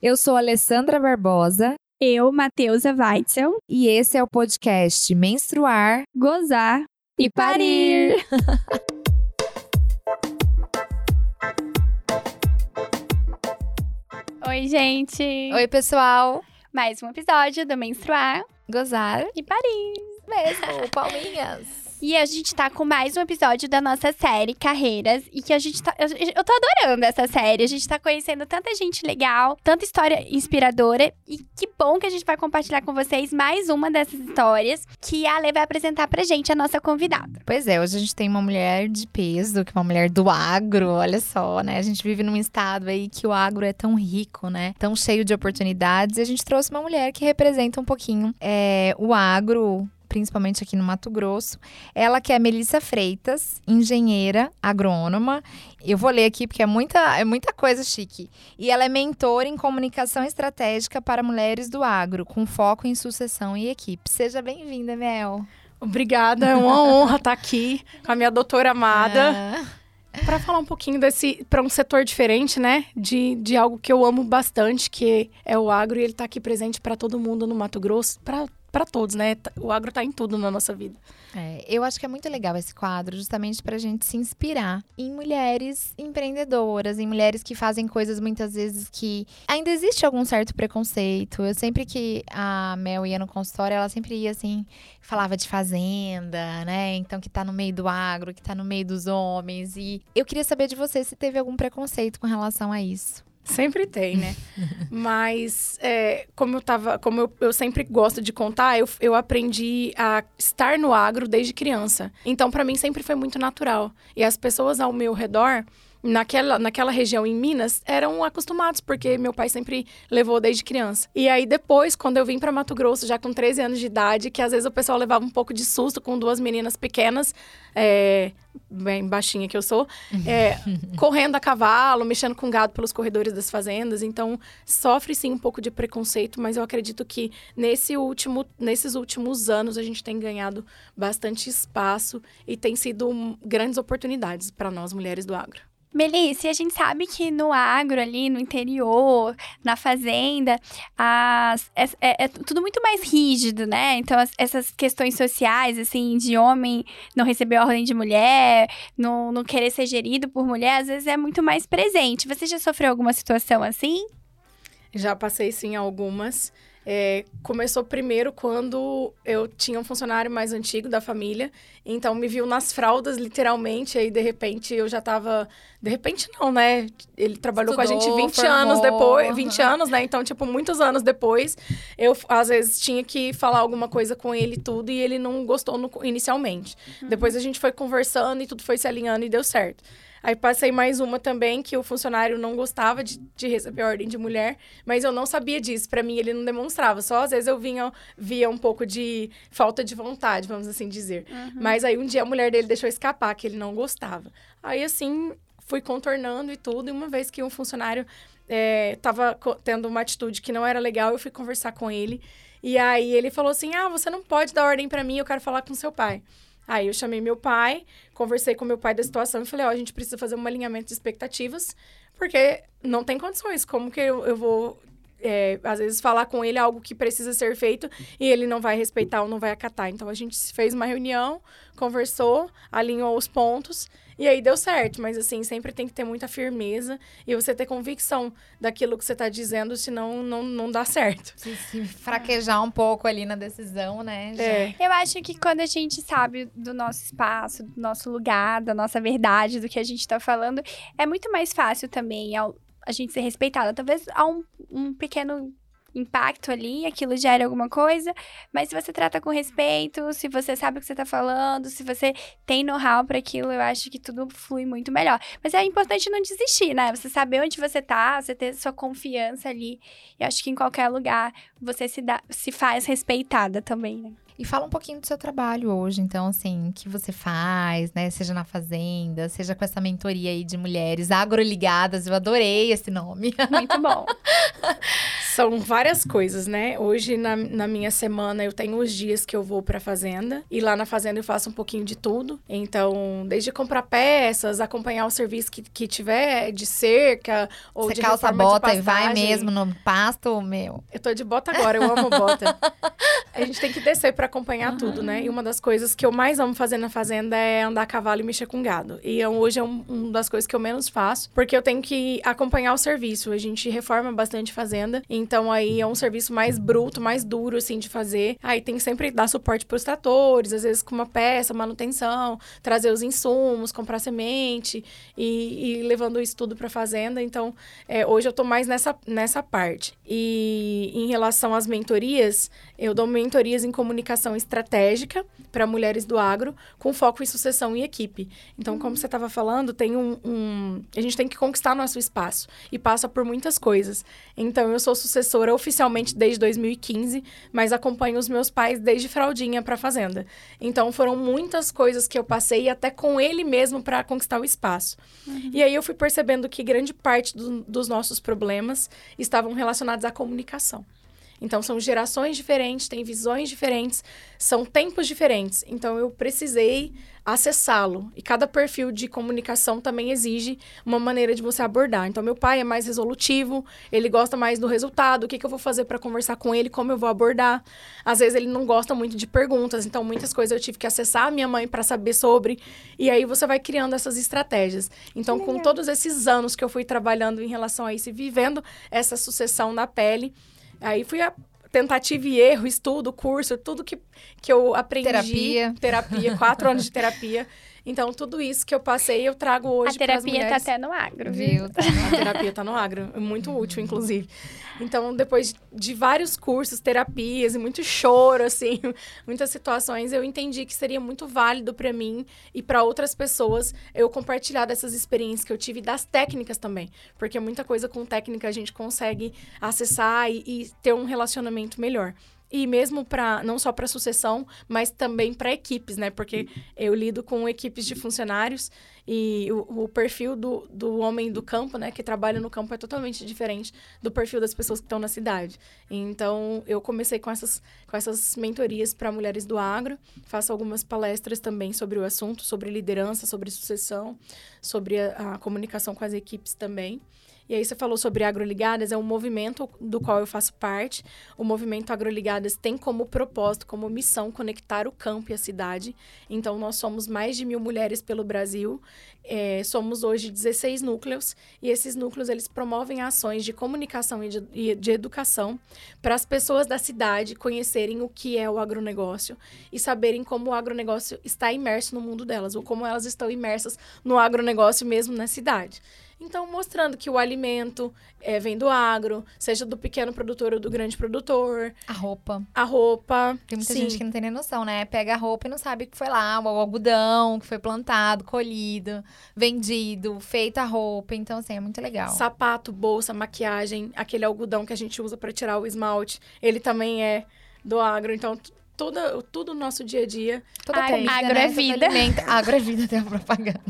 Eu sou Alessandra Barbosa. Eu, Matheusa Weitzel. E esse é o podcast Menstruar, Gozar e Parir. Oi, gente. Oi, pessoal. Mais um episódio do Menstruar, Gozar e Parir. mesmo, palminhas. E a gente tá com mais um episódio da nossa série Carreiras. E que a gente tá. Eu, tô adorando essa série. A gente tá conhecendo tanta gente legal, tanta história inspiradora. E que bom que a gente vai compartilhar com vocês mais uma dessas histórias que a Ale vai apresentar pra gente, a nossa convidada. Pois é, hoje a gente tem uma mulher de peso, que é uma mulher do agro, olha só, né? A gente vive num estado aí que o agro é tão rico, né? Tão cheio de oportunidades. E a gente trouxe uma mulher que representa um pouquinho é, o agro principalmente aqui no Mato Grosso. Ela que é Melissa Freitas, engenheira agrônoma. Eu vou ler aqui porque é muita, é muita coisa chique. E ela é mentora em comunicação estratégica para mulheres do agro, com foco em sucessão e equipe. Seja bem-vinda, Mel. Obrigada, é uma honra estar aqui com a minha doutora amada. Ah, Para falar um pouquinho desse, para um setor diferente, né? De, de algo que eu amo bastante, que é o agro, e ele tá aqui presente para todo mundo no Mato Grosso, para todos, né? O agro tá em tudo na nossa vida. é, eu acho que é muito legal esse quadro, justamente para a gente se inspirar em mulheres empreendedoras, em mulheres que fazem coisas muitas vezes que ainda existe algum certo preconceito. Eu sempre que a Mel ia no consultório, ela sempre ia assim, falava de fazenda, né? Então que tá no meio do agro, que tá no meio dos homens. E eu queria saber de você se teve algum preconceito com relação a isso. Sempre tem, né? Mas, é, como eu tava, como eu, eu sempre gosto de contar, eu, eu aprendi a estar no agro desde criança. Então, para mim, sempre foi muito natural. E as pessoas ao meu redor, naquela, naquela região em Minas, eram acostumados, porque meu pai sempre levou desde criança. E aí, depois, quando eu vim para Mato Grosso, já com 13 anos de idade, que às vezes o pessoal levava um pouco de susto com duas meninas pequenas, é, bem baixinha que eu sou, é, correndo a cavalo, mexendo com gado pelos corredores das fazendas. Então, sofre sim um pouco de preconceito, mas eu acredito que nesse último, nesses últimos anos a gente tem ganhado bastante espaço e tem sido grandes oportunidades para nós mulheres do agro. Melissa, a gente sabe que no agro ali, no interior, na fazenda, as, é, é- é tudo muito mais rígido, né? Então, as- essas questões sociais, assim, de homem não receber ordem de mulher, não, não querer ser gerido por mulher, às vezes é muito mais presente. Você já sofreu alguma situação assim? Já passei sim algumas. É, começou primeiro quando eu tinha um funcionário mais antigo da família, então me viu nas fraldas, literalmente, aí de repente eu já tava. De repente não, né? Ele trabalhou com a gente Estudou, 20 formou, anos depois, aham. 20 anos, né? Então, tipo, muitos anos depois, eu às vezes tinha que falar alguma coisa com ele e tudo, e ele não gostou no- inicialmente. Depois a gente foi conversando e tudo foi se alinhando e deu certo. Aí passei mais uma também, que o funcionário não gostava de, de receber ordem de mulher, mas eu não sabia disso. Pra mim, ele não demonstrava. Só às vezes eu vinha, via um pouco de falta de vontade, vamos assim dizer. Mas aí um dia a mulher dele deixou escapar, que ele não gostava. Aí assim, fui contornando e tudo. E uma vez que um funcionário é, tava co- tendo uma atitude que não era legal, eu fui conversar com ele. E aí ele falou assim: Ah, você não pode dar ordem pra mim, eu quero falar com seu pai. Aí eu chamei meu pai, conversei com meu pai da situação e falei, ó, a gente precisa fazer um alinhamento de expectativas, porque não tem condições. Como que eu, eu vou, é, às vezes, falar com ele algo que precisa ser feito e ele não vai respeitar ou não vai acatar? Então a gente fez uma reunião, conversou, alinhou os pontos e aí deu certo. Mas assim, sempre tem que ter muita firmeza e você ter convicção daquilo que você tá dizendo, senão não, não dá certo. Se, se fraquejar um pouco ali na decisão, né? já- É. Eu acho que quando a gente sabe do nosso espaço, do nosso lugar, da nossa verdade, do que a gente tá falando, é muito mais fácil também ao- a gente ser respeitada. Talvez há um, um pequeno impacto ali, aquilo gera alguma coisa, mas se você trata com respeito, se você sabe o que você tá falando, se você tem know-how para aquilo, eu acho que tudo flui muito melhor. Mas é importante não desistir, né? Você saber onde você tá, você ter sua confiança ali. Eu acho que em qualquer lugar você se, dá, se faz respeitada também, né? E fala um pouquinho do seu trabalho hoje, então, assim, o que você faz, né? Seja na fazenda, seja com essa mentoria aí de mulheres agroligadas. Eu adorei esse nome. Muito bom. São várias coisas, né? Hoje, na, na minha semana, eu tenho os dias que eu vou pra fazenda. E lá na fazenda eu faço um pouquinho de tudo. Então, desde comprar peças, acompanhar o serviço que, que tiver, de cerca, ou Você de calça a reforma de bota e vai mesmo no pasto, meu. Eu tô de bota agora, eu amo bota. A gente tem que descer pra acompanhar tudo, né? E uma das coisas que eu mais amo fazer na fazenda é andar a cavalo e mexer com gado. E eu- hoje é um, uma das coisas que eu menos faço, porque eu tenho que acompanhar o serviço. A gente reforma bastante fazenda, então aí é um serviço mais bruto, mais duro, assim, de fazer. Aí tem que sempre dar suporte pros tratores, às vezes com uma peça, manutenção, trazer os insumos, comprar semente e, e levando isso tudo pra fazenda. Então, é, hoje eu tô mais nessa, nessa parte. E em relação às mentorias, eu dou mentorias em comunicação estratégica para mulheres do agro, com foco em sucessão e equipe. Então, como você estava falando, tem um, um- A gente tem que conquistar nosso espaço e passa por muitas coisas. Então, eu sou sucessora oficialmente desde 2015, mas acompanho os meus pais desde fraldinha para fazenda. Então, foram muitas coisas que eu passei até com ele mesmo para conquistar o espaço. E aí eu fui percebendo que grande parte do- dos nossos problemas estavam relacionados à comunicação. Então, são gerações diferentes, têm visões diferentes, são tempos diferentes. Então, eu precisei acessá-lo. E cada perfil de comunicação também exige uma maneira de você abordar. Então, meu pai é mais resolutivo, ele gosta mais do resultado, o que, que eu vou fazer para conversar com ele, como eu vou abordar. Às vezes, ele não gosta muito de perguntas, então, muitas coisas eu tive que acessar a minha mãe para saber sobre. E aí, você vai criando essas estratégias. Então, com todos esses anos que eu fui trabalhando em relação a isso e vivendo essa sucessão na pele, Aí fui a tentativa e erro, estudo, curso, tudo que, que eu aprendi. Terapia. Terapia, quatro anos de terapia. Então, tudo isso que eu passei, eu trago hoje a pras terapia tá mulheres. até no agro, viu? Viu? A terapia tá no agro, é muito útil, inclusive. Então, depois de, vários cursos, terapias e muito choro, assim, muitas situações, eu entendi que seria muito válido para mim e para outras pessoas eu compartilhar dessas experiências que eu tive das técnicas também. Porque muita coisa com técnica a gente consegue acessar e, e ter um relacionamento melhor. E mesmo para não só para sucessão, mas também para equipes, né? Porque eu lido com equipes de funcionários e o, o perfil do, do homem do campo, né, que trabalha no campo é totalmente diferente do perfil das pessoas que estão na cidade. Então, eu comecei com essas, com essas mentorias para mulheres do agro, faço algumas palestras também sobre o assunto, sobre liderança, sobre sucessão, sobre a, a comunicação com as equipes também. E aí você falou sobre Agroligadas, é um movimento do qual eu faço parte. O movimento Agroligadas tem como propósito, como missão, conectar o campo e a cidade. Então, nós somos mais de mil mulheres pelo Brasil. É, somos hoje 16 núcleos. E esses núcleos, eles promovem ações de comunicação e de, e de educação para as pessoas da cidade conhecerem o que é o agronegócio e saberem como o agronegócio está imerso no mundo delas, ou como elas estão imersas no agronegócio mesmo na cidade. Então, mostrando que o alimento eh, vem do agro, seja do pequeno produtor ou do grande produtor, A roupa. a roupa. Tem muita sim. gente que não tem nem noção, né? Pega a roupa e não sabe que foi lá, o algodão que foi plantado, colhido, vendido, feita a roupa. Então, assim, é muito legal. Sapato, bolsa, maquiagem, aquele algodão que a gente usa para tirar o esmalte, ele também é do agro. Então, toda, tudo no nosso dia a dia. Toda Ai, comida, agro né? é vida. Agro é vida, tem uma propaganda.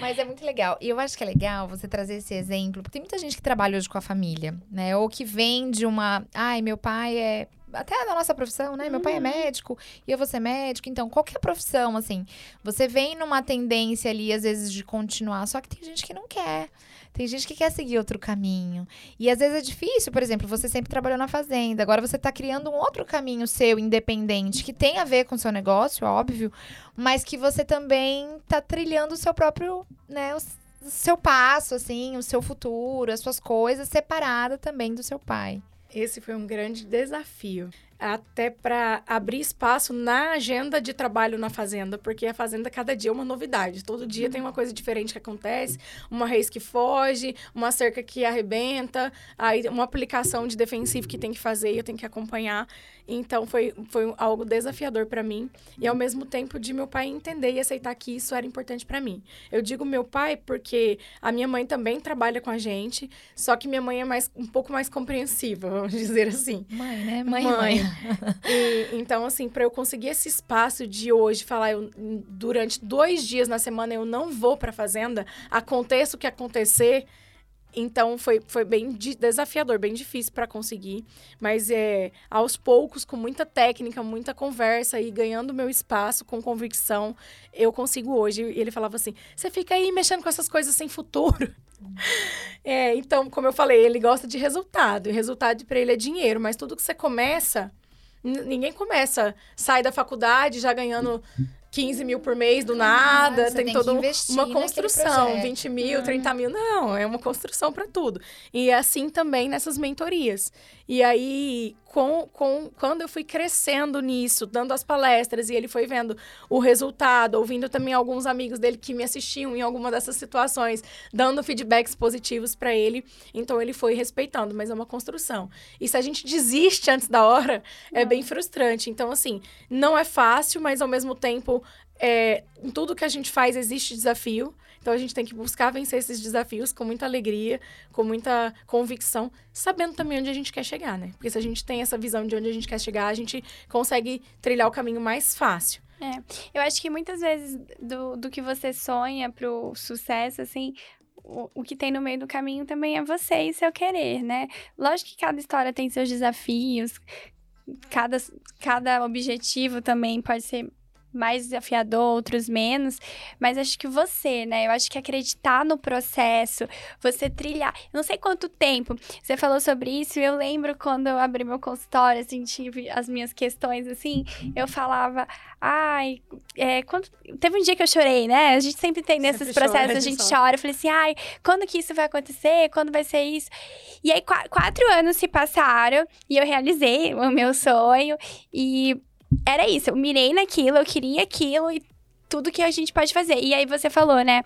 Mas é muito legal. E eu acho que é legal você trazer esse exemplo, porque tem muita gente que trabalha hoje com a família, né? Ou que vem de uma. Ai, meu pai é. Até da nossa profissão, né? Meu pai é médico e eu vou ser médico. Então, qualquer profissão, assim, você vem numa tendência ali, às vezes, de continuar. Só que tem gente que não quer. Tem gente que quer seguir outro caminho. E às vezes é difícil, por exemplo, você sempre trabalhou na fazenda, agora você está criando um outro caminho seu, independente, que tem a ver com o seu negócio, óbvio, mas que você também está trilhando o seu próprio, né, o seu passo, assim, o seu futuro, as suas coisas, separada também do seu pai. Esse foi um grande desafio. Até para abrir espaço na agenda de trabalho na fazenda, porque a fazenda cada dia é uma novidade. Todo dia tem uma coisa diferente que acontece, uma raiz que foge, uma cerca que arrebenta, aí uma aplicação de defensivo que tem que fazer e eu tenho que acompanhar. Então foi, foi algo desafiador para mim e ao mesmo tempo de meu pai entender e aceitar que isso era importante para mim. Eu digo meu pai porque a minha mãe também trabalha com a gente, só que minha mãe é mais um pouco mais compreensiva, vamos dizer assim. Mãe, né? Mãe. E, então, assim, para eu conseguir esse espaço de hoje, falar, eu, durante dois dias na semana eu não vou para fazenda, aconteça o que acontecer, Então foi, foi bem desafiador, bem difícil para conseguir. Mas é aos poucos, com muita técnica, muita conversa e ganhando meu espaço com convicção, eu consigo hoje. E ele falava assim: você fica aí mexendo com essas coisas sem futuro. É, então, como eu falei, ele gosta de resultado. E resultado para ele é dinheiro, mas tudo que você começa, ninguém começa, sai da faculdade já ganhando 15 mil por mês do nada, tem, tem toda uma construção, 20 mil, 30 mil, não, é uma construção para tudo. E é assim também nessas mentorias. E aí, com, com, quando eu fui crescendo nisso, dando as palestras, e ele foi vendo o resultado, ouvindo também alguns amigos dele que me assistiam em alguma dessas situações, dando feedbacks positivos para ele, então ele foi respeitando, mas é uma construção. E se a gente desiste antes da hora, é bem frustrante. Então, assim, não é fácil, mas ao mesmo tempo é, em tudo que a gente faz existe desafio. Então a gente tem que buscar vencer esses desafios com muita alegria, com muita convicção, sabendo também onde a gente quer chegar, né? Porque se a gente tem essa visão de onde a gente quer chegar, a gente consegue trilhar o caminho mais fácil. É, eu acho que muitas vezes do, do que você sonha pro sucesso, assim, o, o que tem no meio do caminho também é você e seu querer, né? Lógico que cada história tem seus desafios, cada, cada objetivo também pode ser mais desafiador, outros menos. Mas acho que você, né? Eu acho que acreditar no processo, você trilhar. Eu não sei quanto tempo você falou sobre isso. Eu lembro quando eu abri meu consultório, assim, tive as minhas questões, assim, eu falava, ai, é, quando... teve um dia que eu chorei, né? A gente sempre tem nesses sempre processos, chora, a gente chora. Eu falei assim, ai, quando que isso vai acontecer? Quando vai ser isso? E aí, qu quatro anos se passaram e eu realizei o meu sonho. E era isso, eu mirei naquilo, eu queria aquilo e tudo que a gente pode fazer. E aí você falou, né?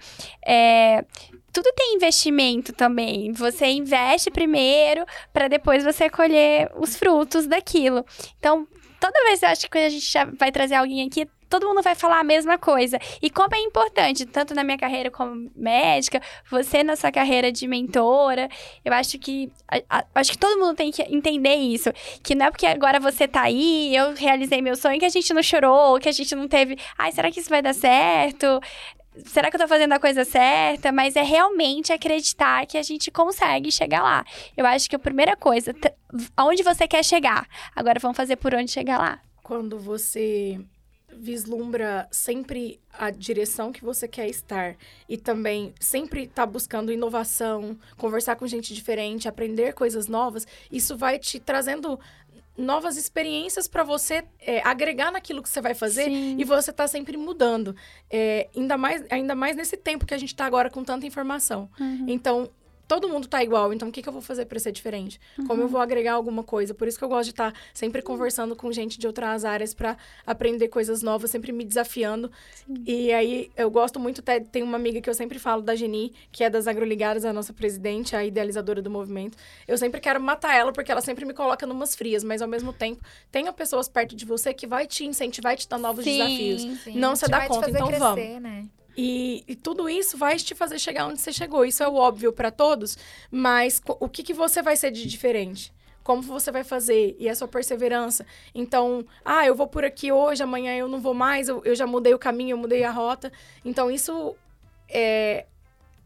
É, tudo tem investimento também. Você investe primeiro para depois você colher os frutos daquilo. Então, toda vez eu acho que quando a gente já vai trazer alguém aqui, todo mundo vai falar a mesma coisa. E como é importante, tanto na minha carreira como médica, você na sua carreira de mentora, eu acho que a, a, acho que todo mundo tem que entender isso, que não é porque agora você tá aí, eu realizei meu sonho que a gente não chorou, que a gente não teve, ai, será que isso vai dar certo? será que eu tô fazendo a coisa certa? Mas é realmente acreditar que a gente consegue chegar lá. Eu acho que a primeira coisa, aonde você quer chegar? Agora vamos fazer por onde chegar lá. Quando você vislumbra sempre a direção que você quer estar e também sempre estar tá buscando inovação, conversar com gente diferente, aprender coisas novas, isso vai te trazendo novas experiências para você é, agregar naquilo que você vai fazer Sim. e você tá sempre mudando. É, ainda, mais, ainda mais nesse tempo que a gente tá agora com tanta informação. Uhum. Então, todo mundo tá igual, então o que, que eu vou fazer para ser diferente? Uhum. Como eu vou agregar alguma coisa? Por isso que eu gosto de estar tá sempre conversando com gente de outras áreas para aprender coisas novas, sempre me desafiando. Sim. E aí eu gosto muito, tem uma amiga que eu sempre falo da Geni, que é das Agroligadas, a nossa presidente, a idealizadora do movimento. Eu sempre quero matar ela porque ela sempre me coloca numas frias, mas ao mesmo tempo tenha pessoas perto de você que vai te incentivar e te dar novos sim, desafios. Sim. Não se dá conta, então crescer, vamos. Né? E, e, tudo isso vai te fazer chegar onde você chegou. Isso é o óbvio para todos, mas o que, que você vai ser de diferente? Como você vai fazer? E a sua perseverança. Então, ah, eu vou por aqui hoje, amanhã eu não vou mais, eu, eu já mudei o caminho, eu mudei a rota. Então, isso é,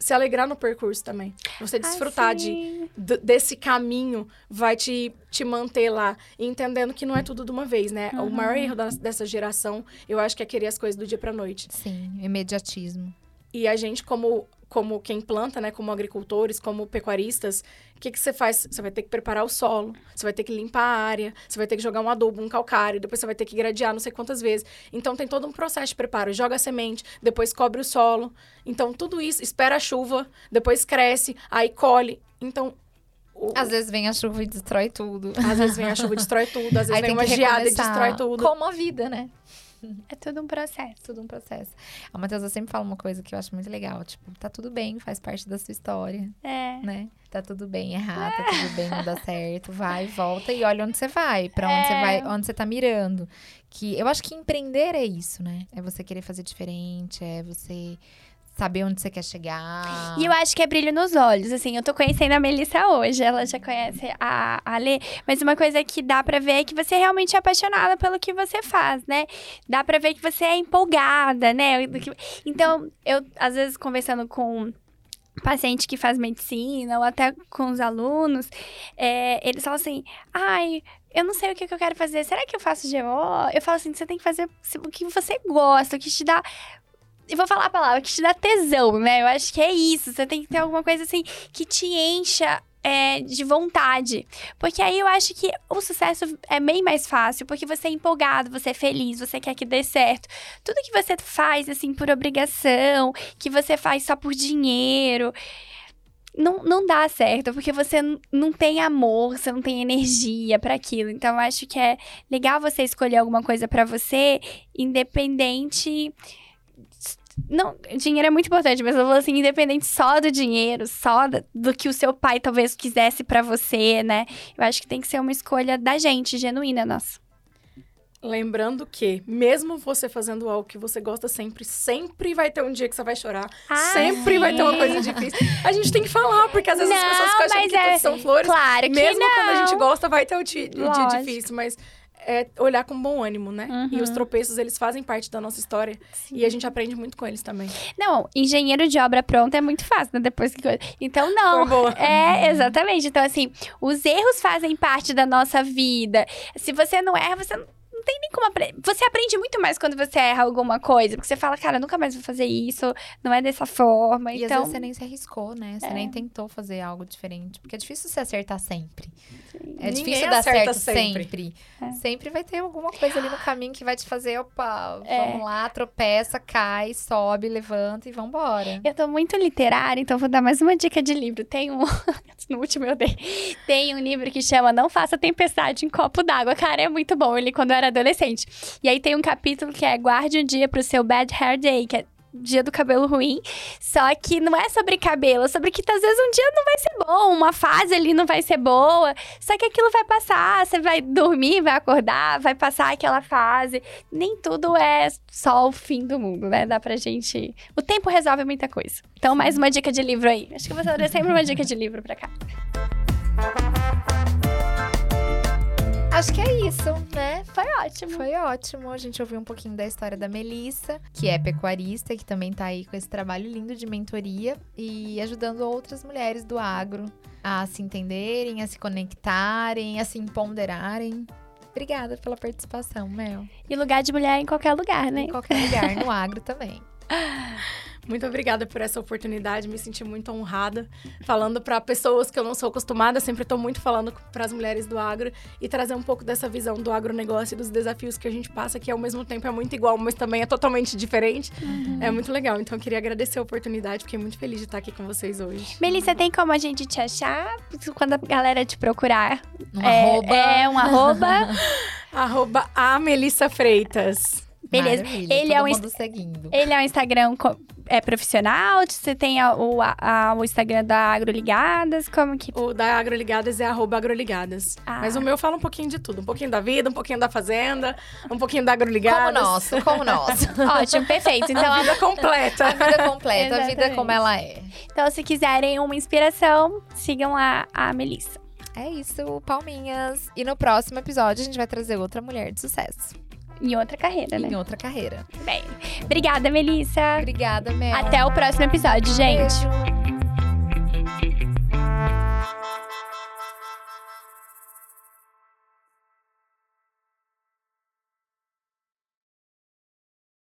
se alegrar no percurso também. Você desfrutar de, desse caminho vai te, te manter lá. entendendo que não é tudo de uma vez, né? Uhum. O maior erro da, dessa geração, eu acho que é querer as coisas do dia pra noite. Sim, imediatismo. E a gente, como como quem planta, né, como agricultores, como pecuaristas, o que, que você faz? Você vai ter que preparar o solo, você vai ter que limpar a área, você vai ter que jogar um adubo, um calcário, depois você vai ter que gradear não sei quantas vezes. Então tem todo um processo de preparo. Joga a semente, depois cobre o solo. Então tudo isso, espera a chuva, depois cresce, aí colhe. Então o... Às vezes vem a chuva e destrói tudo. Às vezes vem a chuva e destrói tudo. Às vezes Aí vem uma geada e destrói tudo. Como a vida, né? É tudo um processo. Tudo um processo. A Matheus sempre fala uma coisa que eu acho muito legal. Tipo, tá tudo bem, faz parte da sua história. É. Né? Tá tudo bem errar, tá tudo bem não dá certo. Vai, volta e olha onde você vai. Pra onde é. você vai, onde você tá mirando. Que eu acho que empreender é isso, né? É você querer fazer diferente, é você saber onde você quer chegar. E eu acho que é brilho nos olhos, assim. Eu tô conhecendo a Melissa hoje, ela já conhece a, a mas uma coisa que dá pra ver é que você realmente é apaixonada pelo que você faz, né? Dá pra ver que você é empolgada, né? Então, eu, às vezes, conversando com paciente que faz medicina ou até com os alunos, é, eles falam assim, ai, eu não sei o que, que eu quero fazer, será que eu faço GO? Eu falo assim, você tem que fazer o que você gosta, o que te dá eu vou falar a palavra que te dá tesão, né? Eu acho que é isso. Você tem que ter alguma coisa assim que te encha é, de vontade. Porque aí eu acho que o sucesso é bem mais fácil, porque você é empolgado, você é feliz, você quer que dê certo. Tudo que você faz, assim, por obrigação, que você faz só por dinheiro. Não, não dá certo, porque você não tem amor, você não tem energia para aquilo. Então, eu acho que é legal você escolher alguma coisa para você, independente não, dinheiro é muito importante, mas eu vou assim, independente só do dinheiro, só do que o seu pai talvez quisesse para você, né? Eu acho que tem que ser uma escolha da gente, genuína nossa. Lembrando que, mesmo você fazendo algo que você gosta sempre, sempre vai ter um dia que você vai chorar. Ah, sempre sim. vai ter uma coisa difícil. A gente tem que falar, porque às vezes não, as pessoas ficam achando que é... são flores. Claro que mesmo não. quando a gente gosta, vai ter um dia, um dia difícil, mas é olhar com bom ânimo, né? Uhum. E os uhum. tropeços, eles fazem parte da nossa história. Sim. E a gente aprende muito com eles também. Não, engenheiro de obra pronta é muito fácil, né? Depois que... Então, não. Foi boa. É, exatamente. Então, assim, os erros fazem parte da nossa vida. Se você não erra, você não tem nem como aprender. Você aprende muito mais quando você erra alguma coisa. Porque você fala, cara, nunca mais vou fazer isso, não é dessa forma. E então... às vezes você nem se arriscou, né? Você é. nem tentou fazer algo diferente. Porque é difícil você acertar sempre. É Ninguém difícil dar certo sempre. Sempre. É. sempre vai ter alguma coisa ali no caminho que vai te fazer, opa, é. vamos lá, tropeça, cai, sobe, levanta e vambora. Eu tô muito literária, então vou dar mais uma dica de livro. Tem um. no último eu dei. Tem um livro que chama Não Faça Tempestade em Copo d'Água. Cara, é muito bom. Ele, quando eu era adolescente. E aí tem um capítulo que é Guarde um dia pro seu bad hair day, que é dia do cabelo ruim. Só que não é sobre cabelo, é sobre que às vezes um dia não vai ser bom, uma fase ali não vai ser boa. Só que aquilo vai passar, você vai dormir, vai acordar, vai passar aquela fase. Nem tudo é só o fim do mundo, né? Dá pra gente. O tempo resolve muita coisa. Então, mais uma dica de livro aí. Acho que vou trazer sempre uma dica de livro pra cá. Acho que é isso, né? Foi ótimo. Foi ótimo. A gente ouviu um pouquinho da história da Melissa, que é pecuarista, que também tá aí com esse trabalho lindo de mentoria e ajudando outras mulheres do agro a se entenderem, a se conectarem, a se empoderarem. Obrigada pela participação, Mel. E lugar de mulher em qualquer lugar, né? Em qualquer lugar, no agro também. Muito obrigada por essa oportunidade, me senti muito honrada. Falando para pessoas que eu não sou acostumada, sempre estou muito falando para as mulheres do agro e trazer um pouco dessa visão do agronegócio e dos desafios que a gente passa, que ao mesmo tempo é muito igual, mas também é totalmente diferente. Uhum. É muito legal. Então, eu queria agradecer a oportunidade, fiquei muito feliz de estar aqui com vocês hoje. Melissa, tem como a gente te achar quando a galera te procurar? Um é, arroba. É, um arroba. arroba a Melissa Freitas. Beleza. Maravilha, ele é um seguindo. Ele é um Instagram é profissional? Você tem a, o, a, o Instagram da Agroligadas? Como que. O da Agroligadas é arroba agroligadas. Ah. Mas o meu fala um pouquinho de tudo. Um pouquinho da vida, um pouquinho da fazenda, um pouquinho da Agroligadas. Como nosso, como nosso. Ótimo, perfeito. Então, a vida completa. A vida completa, a vida como ela é. Então, se quiserem uma inspiração, sigam lá a Melissa. É isso, palminhas. E no próximo episódio a gente vai trazer outra mulher de sucesso. Em outra carreira, né? Em outra carreira. Bem, obrigada, Melissa. Obrigada, Mel. Até o próximo episódio, gente. Beijo.